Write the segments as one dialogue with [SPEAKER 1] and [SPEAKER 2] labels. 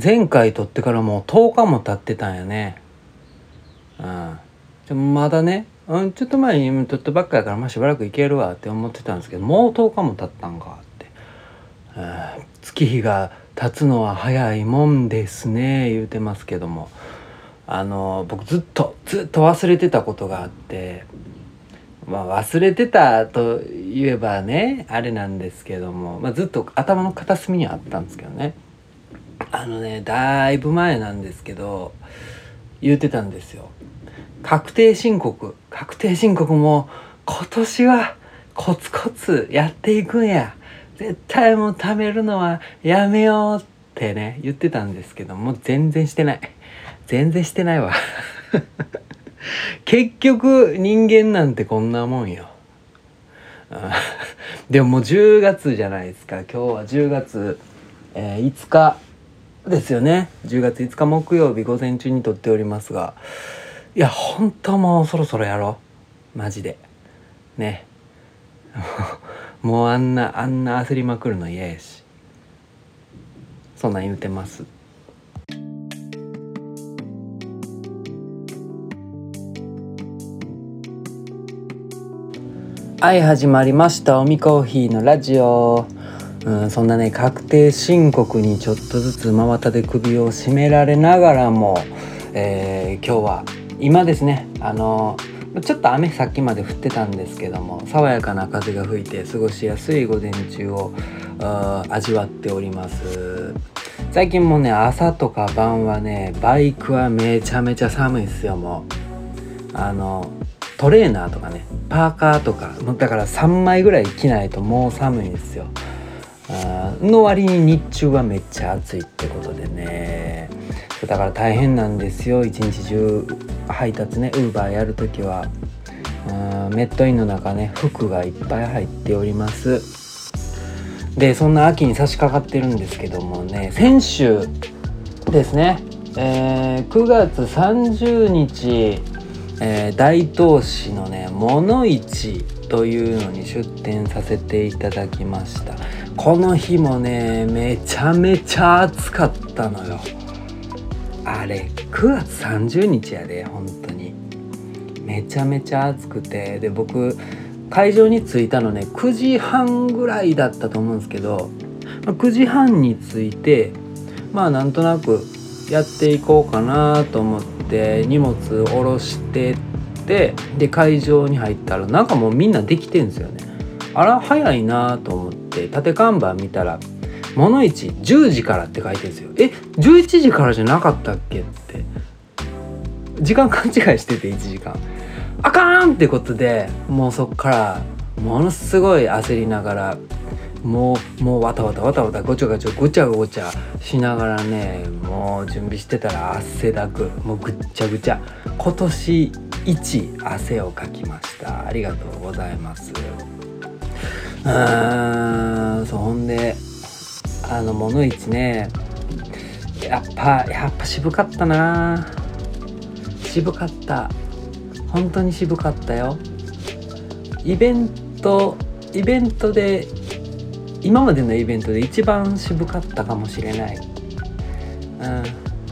[SPEAKER 1] 前回撮ってからもう10日も経ってたんやね。うん。まだね、うん、ちょっと前に撮ったばっかやからまあしばらくいけるわって思ってたんですけどもう10日も経ったんかって、うん、月日が経つのは早いもんですね言うてますけども。あの僕ずっとずっと忘れてたことがあって。まあ忘れてたと言えばねあれなんですけども、まあ、ずっと頭の片隅にあったんですけどね。あのねだいぶ前なんですけど言うてたんですよ。確定申告。確定申告も今年はコツコツやっていくんや。絶対もう貯めるのはやめようってね言ってたんですけどもう全然してない。全然してないわ。結局人間なんてこんなもんよ。でももう10月じゃないですか。今日は10月、えー、5日。ですよね。10月5日木曜日午前中に撮っておりますが。いや本当もうそろそろやろ。うマジで。ね。もうあんなあんな焦りまくるの嫌やし。そんなん言うてます。はい始まりました。おみコーヒーのラジオ。うんそんなね確定申告にちょっとずつ真綿で首を絞められながらも、えー、今日は今ですねあのちょっと雨さっきまで降ってたんですけども爽やかな風が吹いて過ごしやすい午前中を味わっております。最近もね朝とか晩はねバイクはめちゃめちゃ寒いっすよもう。あのトレーナーとかねパーカーとかだから3枚ぐらい着ないともう寒いんですよ。の割に日中はめっちゃ暑いってことでね。だから大変なんですよ。一日中配達ねウーバーやる時は。メットインの中ね服がいっぱい入っております。でそんな秋に差し掛かってるんですけどもね先週ですね、えー、9月30日、えー、大東市のね物市というのに出店させていただきました。この日もねめちゃめちゃ暑かったのよ。あれ9月30日やで本当に。めちゃめちゃ暑くて。で僕会場に着いたのね9時半ぐらいだったと思うんですけど9時半に着いてまあなんとなくやっていこうかなと思って荷物下ろしてってで会場に入ったらなんかもうみんなできてんですよね。あら早いなと思って。縦看板見たら「物市10時から」って書いてるんですよ。え11時からじゃなかったっけって。時間勘違いしてて1時間。あかんってことでもうそっからものすごい焦りながらもうもうわたわたわたわたごちゃごちゃごちゃごちゃしながらねもう準備してたら汗だくもうぐっちゃぐちゃ。今年一汗をかきました。ありがとうございます。うんそんであの物市ね。やっぱやっぱ渋かったな。渋かった。本当に渋かったよ。イベントイベントで今までのイベントで一番渋かったかもしれない。うん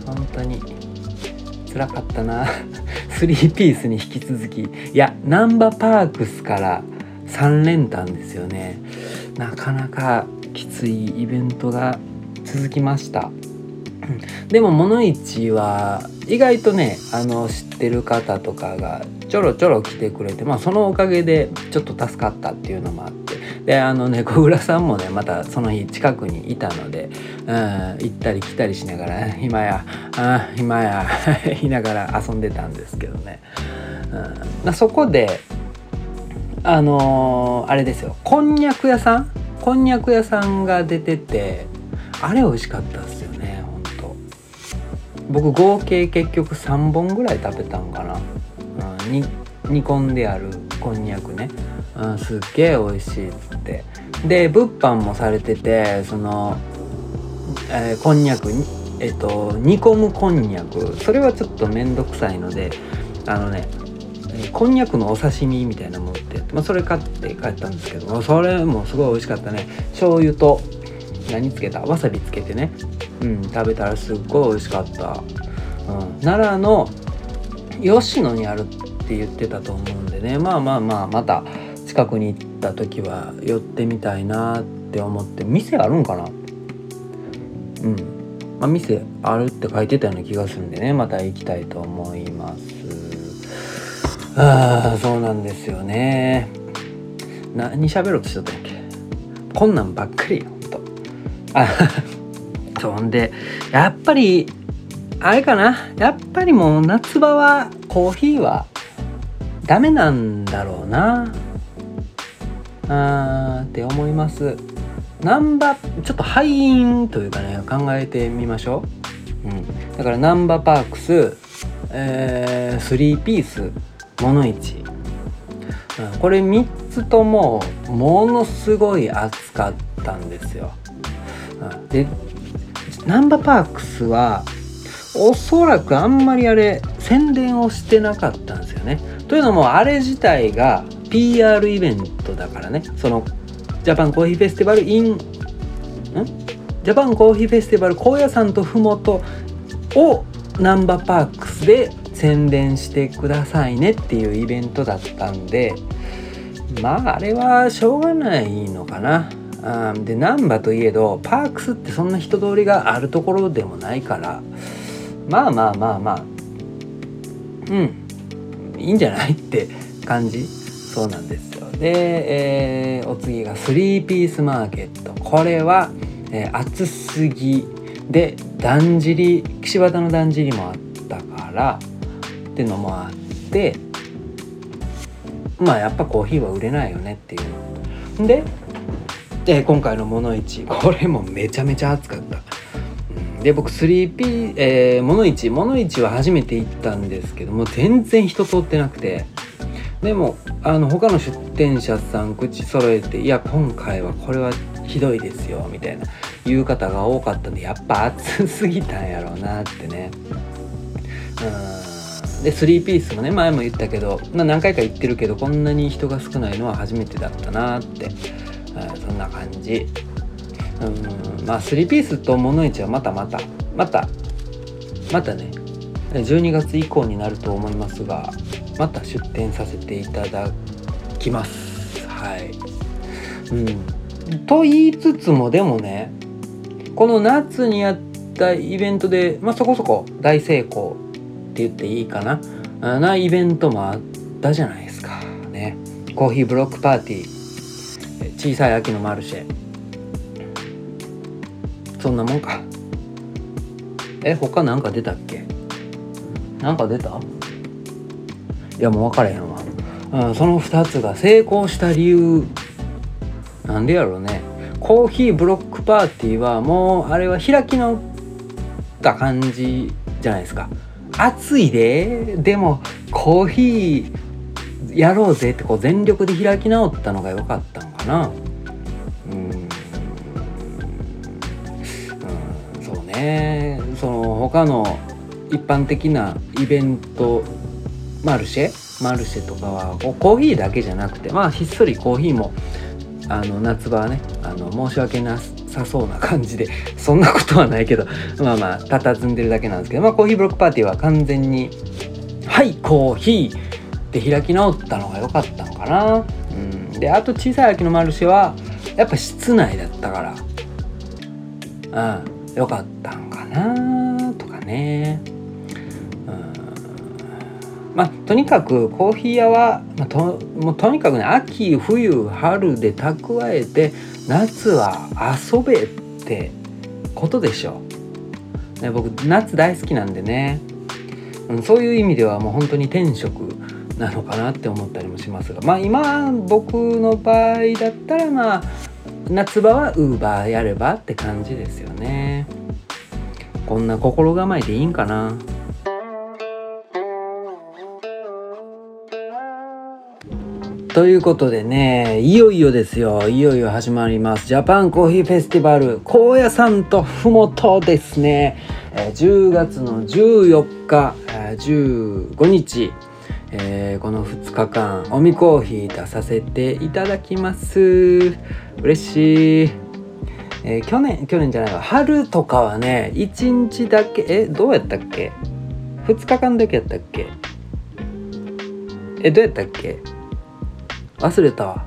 [SPEAKER 1] 本当に。辛かったな。3ピースに引き続き。いやナンバーパークスから3連単ですよね。なかなかきついイベントが続きました。でも物市は意外とねあの知ってる方とかがちょろちょろ来てくれてまあそのおかげでちょっと助かったっていうのもあって。であのね小倉さんもねまたその日近くにいたので、うん、行ったり来たりしながら「今やあ今や」言いながら遊んでたんですけどね、うん、そこであのー、あれですよ。こんにゃく屋さん？こんにゃく屋さんが出ててあれ美味しかったですよねほんと。僕合計結局3本ぐらい食べたんかな、うん、に煮込んであるこんにゃくね、うん、すっげえ美味しいっつって。で物販もされててその、えー、こんにゃくにえっ、と煮込むこんにゃく。それはちょっと面倒くさいのであのねこんにゃくのお刺身みたいなものって、まあ、それ買って帰ったんですけどそれもすごい美味しかったね。醤油と何つけた？わさびつけてね。うん食べたらすっごい美味しかった、うん、奈良の吉野にあるって言ってたと思うんでね。まあまあまあまた近くに行った時は寄ってみたいなって思って。店あるんかな？うん。まあ、店あるって書いてたような気がするんでね。また行きたいと思います。ああそうなんですよね。何喋ろうとしとったっけ？こんなんばっかりほんと。あ そんでやっぱりあれかな？やっぱりもう夏場はコーヒーはダメなんだろうな。あーって思います。ナンバちょっと敗因というかね考えてみましょう、うん、だからナンバーパークス、えー、3ピース。モノイチ、うん、これ3つともものすごい熱かったんですよ、うん、でナンバーパークスはおそらくあんまりあれ宣伝をしてなかったんですよね。というのもあれ自体が PR イベントだからね。そのジャパンコーヒーフェスティバル in ジャパンコーヒーフェスティバル高野山とふもとをナンバーパークスで宣伝してくださいねっていうイベントだったんでまああれはしょうがないのかな。あで難波といえどパークスってそんな人通りがあるところでもないからまあまあまあまあうんいいんじゃないって感じ。そうなんですよ。で、えー、お次が3ピースマーケット。これは、えー、暑すぎでだんじり岸和田のだんじりもあったからってのもあってまあやっぱコーヒーは売れないよねっていうでで今回の「モノイチ」これもめちゃめちゃ暑かった。で僕 3P、えー、モノイチモノイチは初めて行ったんですけども全然人通ってなくて。でもあの他の出店者さん口揃えて「いや今回はこれはひどいですよ」みたいな言う方が多かったんでやっぱ暑すぎたんやろうなってね。うん。で3ピースもね前も言ったけど、まあ、何回か行ってるけどこんなに人が少ないのは初めてだったなって。そんな感じ。うんまあ3ピースとモノイチはまたまたまたまたね12月以降になると思いますがまた出店させていただきます。はい。うん。と言いつつもでもねこの夏にやったイベントで、まあ、そこそこ大成功って言っていいかな。なイベントもあったじゃないですか。ね。コーヒーブロックパーティー。小さい秋のマルシェ。そんなもんか。え他なんか出たっけ？なんか出た？いやもう分からへんわ、うん、その2つが成功した理由。なんでやろうね。コーヒーブロックパーティーはもうあれは開き直った感じじゃないですか。暑いででもコーヒーやろうぜってこう全力で開き直ったのが良かったのかな。うん。そうね。その他の一般的なイベントマルシェ？マルシェとかはこうコーヒーだけじゃなくてまあひっそりコーヒーもあの夏場はねあの申し訳なすさそうな感じでそんなことはないけど まあまあ佇んでるだけなんですけどまあコーヒーブロックパーティーは完全に「はいコーヒー!」って開き直ったのが良かったのかな。うん、であと小さい秋のマルシェはやっぱ室内だったからうん良かったんかなとかね。まあ、とにかくコーヒー屋は、まあ、ともうとにかくね秋冬春で蓄えて夏は遊べってことでしょ、ね、僕夏大好きなんでね、うん、そういう意味ではもう本当に天職なのかなって思ったりもしますが。まあ今僕の場合だったらまあ夏場はウーバーやればって感じですよね。こんな心構えでいいんかな。ということでねいよいよですよ。いよいよ始まります。ジャパンコーヒーフェスティバル。高野山とふもとですね。10月の14日15日。え、この2日間おみコーヒー出させていただきます。嬉しい。え、去年去年じゃないわ。春とかはね1日だけえどうやったっけ？2日間だけやったっけ？えどうやったっけ？忘れたわ。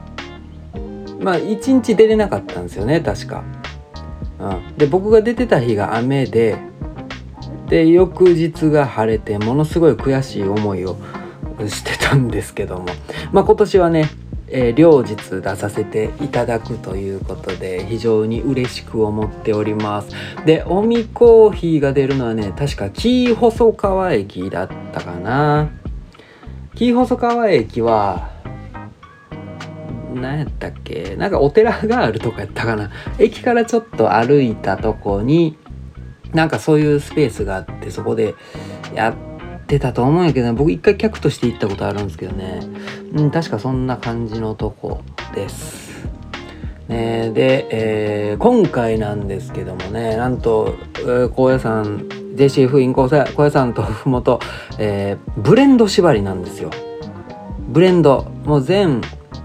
[SPEAKER 1] まあ1日出れなかったんですよね確か、うん、で僕が出てた日が雨でで翌日が晴れてものすごい悔しい思いをしてたんですけども。まあ今年はねえー、両日出させていただくということで非常に嬉しく思っております。でおみコーヒーが出るのはね確か紀細川駅だったかな。紀細川駅は何やったっけ？なんかお寺があるとかやったかな駅からちょっと歩いたとこになんかそういうスペースがあってそこでやってたと思うんやけど、僕一回客として行ったことあるんですけどね、うん、確かそんな感じのとこです。ね、で、えー、今回なんですけどもねなんと、えー、高野山 JCF イン高野山とふもと、えー、ブレンド縛りなんですよ。ブレンドもう全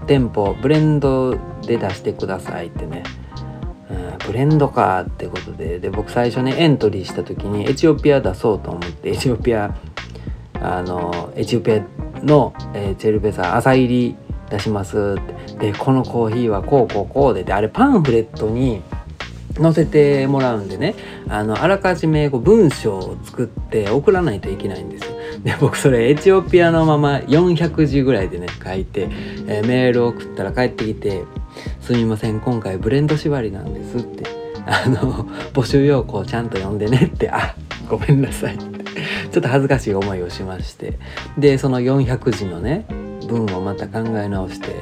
[SPEAKER 1] 店舗ブレンドで出してくださいってね。うんブレンドかってことでで僕最初ねエントリーした時にエチオピア出そうと思ってエチオピアあのエチオピアの、えー、チェルベサ朝入り出しますってでこのコーヒーはこうこうこうでであれパンフレットに載せてもらうんでねあのあらかじめこう文章を作って送らないといけないんですよ。で僕それエチオピアのまま400字ぐらいでね書いて、えー、メール送ったら帰ってきて「すみません今回ブレンド縛りなんです」ってあの募集要項ちゃんと読んでねって あごめんなさいってちょっと恥ずかしい思いをしましてでその400字のね文をまた考え直して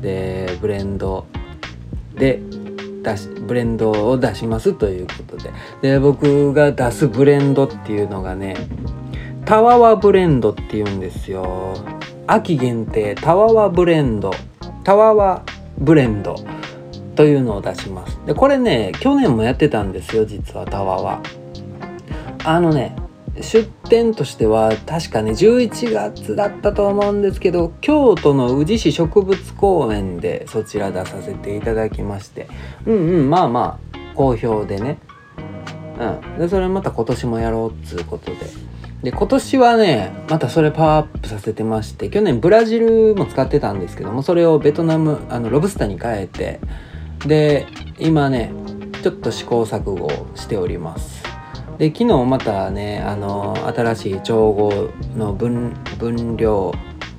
[SPEAKER 1] でブレンドで出しブレンドを出しますということで。で僕が出すブレンドっていうのがねタワワブレンドっていうんですよ。秋限定タワワブレンドタワワブレンドというのを出します。でこれね去年もやってたんですよ実はタワワ。あのね出店としては確かね11月だったと思うんですけど京都の宇治市植物公園でそちら出させていただきまして。うんうんまあまあ好評でね。うん。でそれまた今年もやろうっつうことで。で今年はねまたそれパワーアップさせてまして去年ブラジルも使ってたんですけどもそれをベトナムあのロブスターに変えてで今ねちょっと試行錯誤しております。で昨日またねあの新しい調合の分分量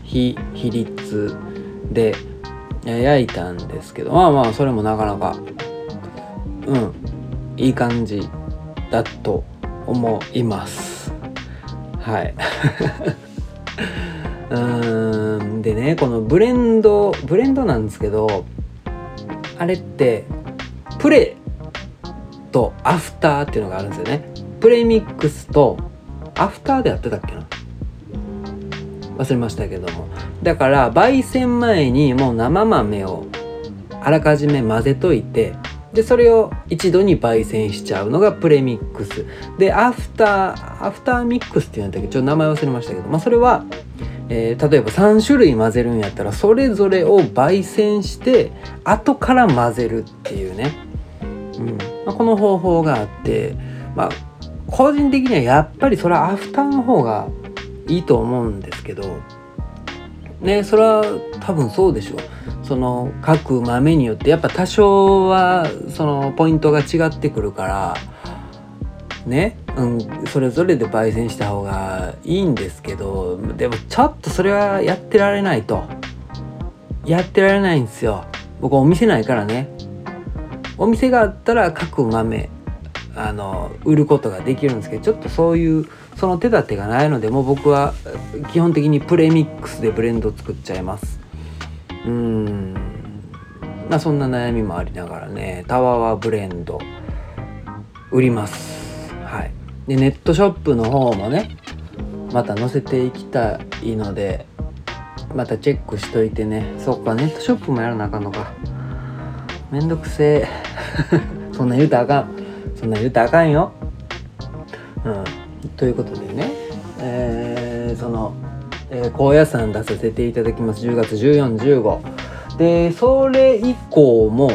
[SPEAKER 1] 比比率で焼いたんですけどまあまあそれもなかなかうんいい感じだと思います。はい。うんでねこのブレンドブレンドなんですけどあれってプレとアフターっていうのがあるんですよね。プレミックスとアフターでやってたっけな？忘れましたけども。だから焙煎前にもう生豆をあらかじめ混ぜといてでそれを一度に焙煎しちゃうのがプレミックス。でアフターアフターミックスっていうんだっけ？ちょっと名前忘れましたけど、まあ、それは、えー、例えば3種類混ぜるんやったらそれぞれを焙煎して後から混ぜるっていうね、うん。まあ、この方法があってまあ個人的にはやっぱりそれはアフターの方がいいと思うんですけどねそれは多分そうでしょう。その各豆によってやっぱ多少はそのポイントが違ってくるからね、うん、それぞれで焙煎した方がいいんですけどでもちょっとそれはやってられないと。やってられないんですよ。僕お店ないからね。お店があったら各豆あの売ることができるんですけどちょっとそういうその手立てがないのでもう僕は基本的にプレミックスでブレンド作っちゃいます。うん。まあそんな悩みもありながらねタワーはブレンド売ります。はい。でネットショップの方もねまた載せていきたいのでまたチェックしといてね。そっかネットショップもやらなあかんのか。めんどくせえ。そんな言うたらあかん。そんな言うたらあかんよ。うん、ということでね、えー、その、えー、高野山出させていただきます。10月1415でそれ以降も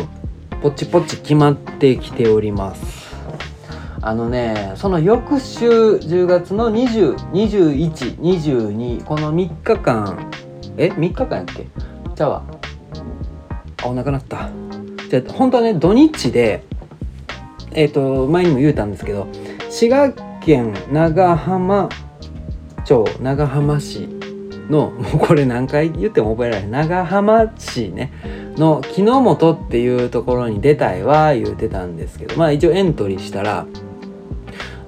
[SPEAKER 1] ポチポチ決まってきております。あのねその翌週10月の202122この3日間え3日間やっけ？じゃああお腹なった。じゃあ本当はね土日でえっ、ー、と前にも言うたんですけど滋賀県長浜町長浜市のもうこれ何回言っても覚えられない長浜市ねの木の本っていうところに出たいは言うてたんですけどまあ一応エントリーしたら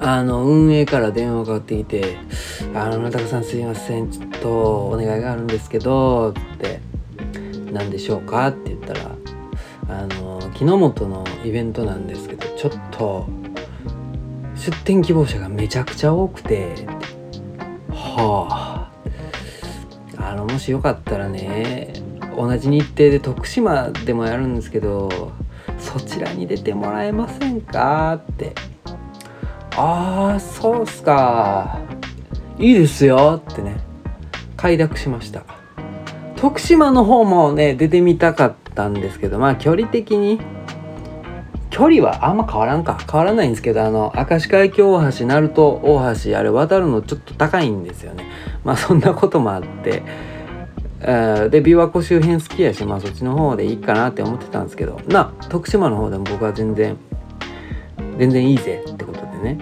[SPEAKER 1] あの運営から電話がかかってきて「あの中田さんすいませんちょっとお願いがあるんですけど」って「何でしょうか?」って言ったら「あの木の本のイベントなんですけどちょっと出店希望者がめちゃくちゃ多くて」はあ。あのもしよかったらね同じ日程で徳島でもやるんですけどそちらに出てもらえませんかって。ああそうっすか。いいですよってね。快諾しました。徳島の方もね出てみたかったんですけどまあ距離的に距離はあんま変わらんか。変わらないんですけどあの明石海峡大橋鳴門大橋あれ渡るのちょっと高いんですよね。まあそんなこともあって。で琵琶湖周辺好きやしまあそっちの方でいいかなって思ってたんですけど。な徳島の方でも僕は全然全然いいぜってことでね、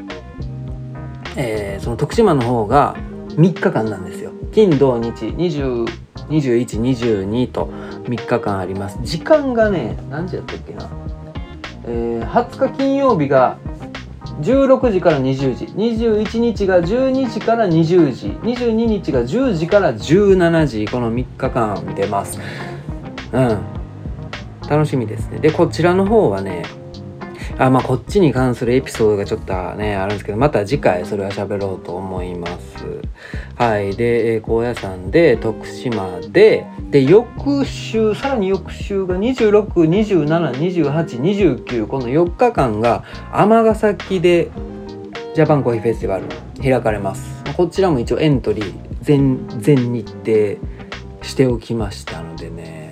[SPEAKER 1] えー、その徳島の方が3日間なんですよ。金土日202122と3日間あります。時間がね何時やったっけな。えー、20日金曜日が16時から20時。21日が12時から20時。22日が10時から17時。この3日間出ます。うん。楽しみですね。でこちらの方はねあまあこっちに関するエピソードがちょっとねあるんですけどまた次回それは喋ろうと思います。はい。で高野山で徳島でで翌週さらに翌週が26272829この4日間が尼崎でジャパンコーヒーフェスティバル開かれます。こちらも一応エントリー全全日程しておきましたのでね。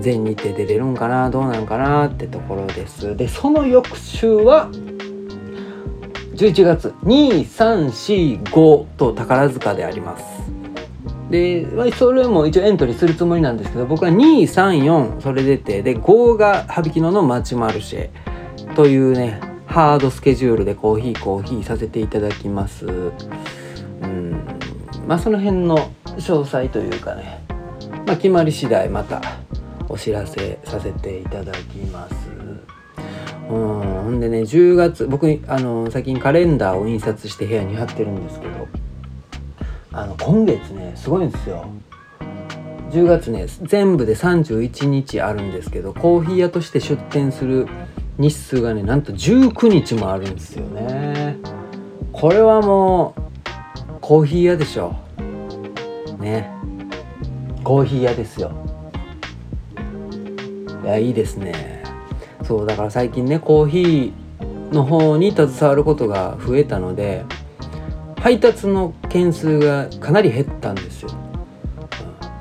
[SPEAKER 1] 全日程出れるんかなどうなんかなってところです。でその翌週は11月2345と宝塚であります。でそれも一応エントリーするつもりなんですけど僕は234それ出てで5が羽曳野の街マルシェというねハードスケジュールでコーヒーコーヒーさせていただきます。うん。まあその辺の詳細というかね。まあ決まり次第またお知らせさせていただきます。うん、ほんでね10月僕あの最近カレンダーを印刷して部屋に貼ってるんですけど。あの今月ねすごいんですよ。10月ね全部で31日あるんですけどコーヒー屋として出店する日数がねなんと19日もあるんですよね。これはもうコーヒー屋でしょ。ね。コーヒー屋ですよ。いやいいですね。そうだから最近ねコーヒーの方に携わることが増えたので配達の件数がかなり減ったんですよ。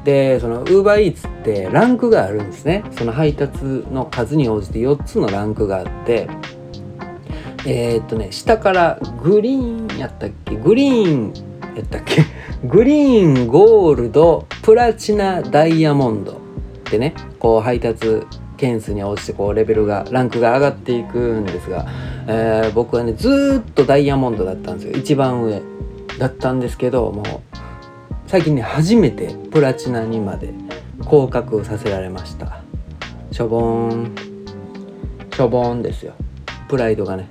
[SPEAKER 1] でその UberEats ってランクがあるんですね。その配達の数に応じて4つのランクがあってえー、っとね下からグリーンやったっけ？グリーンやったっけ？グリーンゴールドプラチナダイヤモンドってねこう配達件数に応じてこうレベルがランクが上がっていくんですが、えー、僕はねずっとダイヤモンドだったんですよ。一番上。だったんですけどもう最近ね初めてプラチナにまで降格させられました。しょぼーんしょぼーんですよ。プライドがね、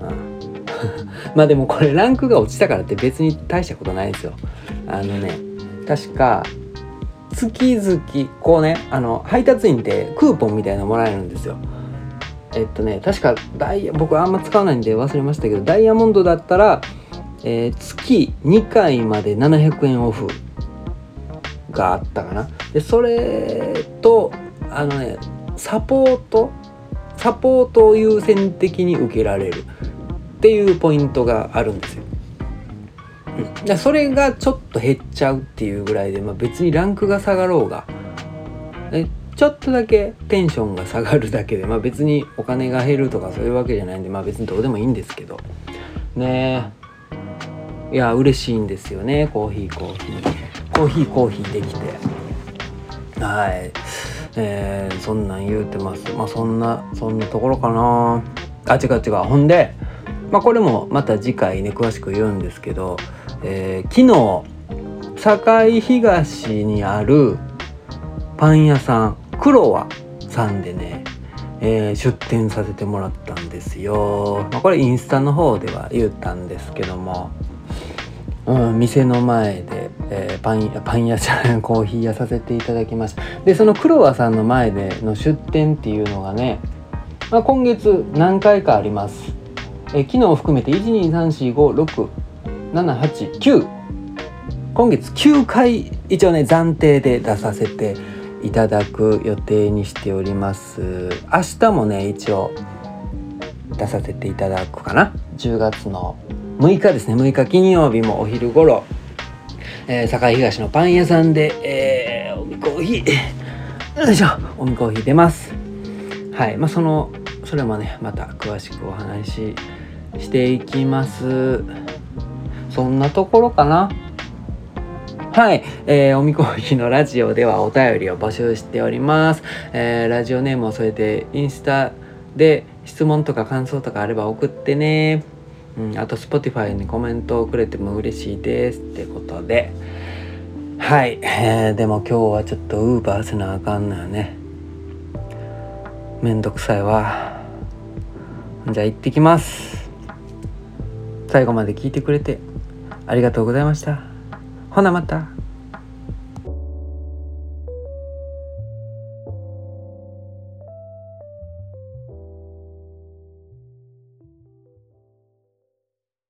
[SPEAKER 1] うん、まあでもこれランクが落ちたからって別に大したことないですよ。あのね確か月々こうねあの配達員ってクーポンみたいなのもらえるんですよ。えっとね確かダイヤ僕あんま使わないんで忘れましたけどダイヤモンドだったら、えー、月2回まで700円オフがあったかな。でそれとあのねサポートサポートを優先的に受けられるっていうポイントがあるんですよ。うん、それがちょっと減っちゃうっていうぐらいで、まあ、別にランクが下がろうがえちょっとだけテンションが下がるだけでまあ別にお金が減るとかそういうわけじゃないんでまあ別にどうでもいいんですけど。ねいや嬉しいんですよね。コーヒーコーヒー。コーヒーコーヒーできて。はい。えー、そんなん言うてます。まあそんなそんなところかな。あ違う違う。ほんでまあこれもまた次回ね詳しく言うんですけど、えー、昨日堺東にあるパン屋さん黒和さんでね、えー、出店させてもらったんですよ、まあ、これインスタの方では言ったんですけども。うん、店の前で、えー、パンパン屋さんコーヒー屋させていただきました。でその黒和さんの前での出店っていうのがね、まあ、今月何回かあります、えー、昨日含めて123456789今月9回一応ね暫定で出させていただく予定にしております。明日もね一応出させていただくかな。10月の6日ですね。6日金曜日もお昼頃、えー、堺東のパン屋さんで、えー、おみコーヒーよいしょ。おみコーヒー出ます。はい。まあそのそれもねまた詳しくお話ししていきます。そんなところかな。はい、えー、おみコーヒーのラジオではお便りを募集しております、えー、ラジオネームを添えてインスタで質問とか感想とかあれば送ってね。うん、あと Spotify にコメントをくれても嬉しいですってことで。はい、えー、でも今日はちょっとウーバーせなあかんのよね。めんどくさいわ。じゃあ行ってきます。最後まで聞いてくれてありがとうございました。ほなまた。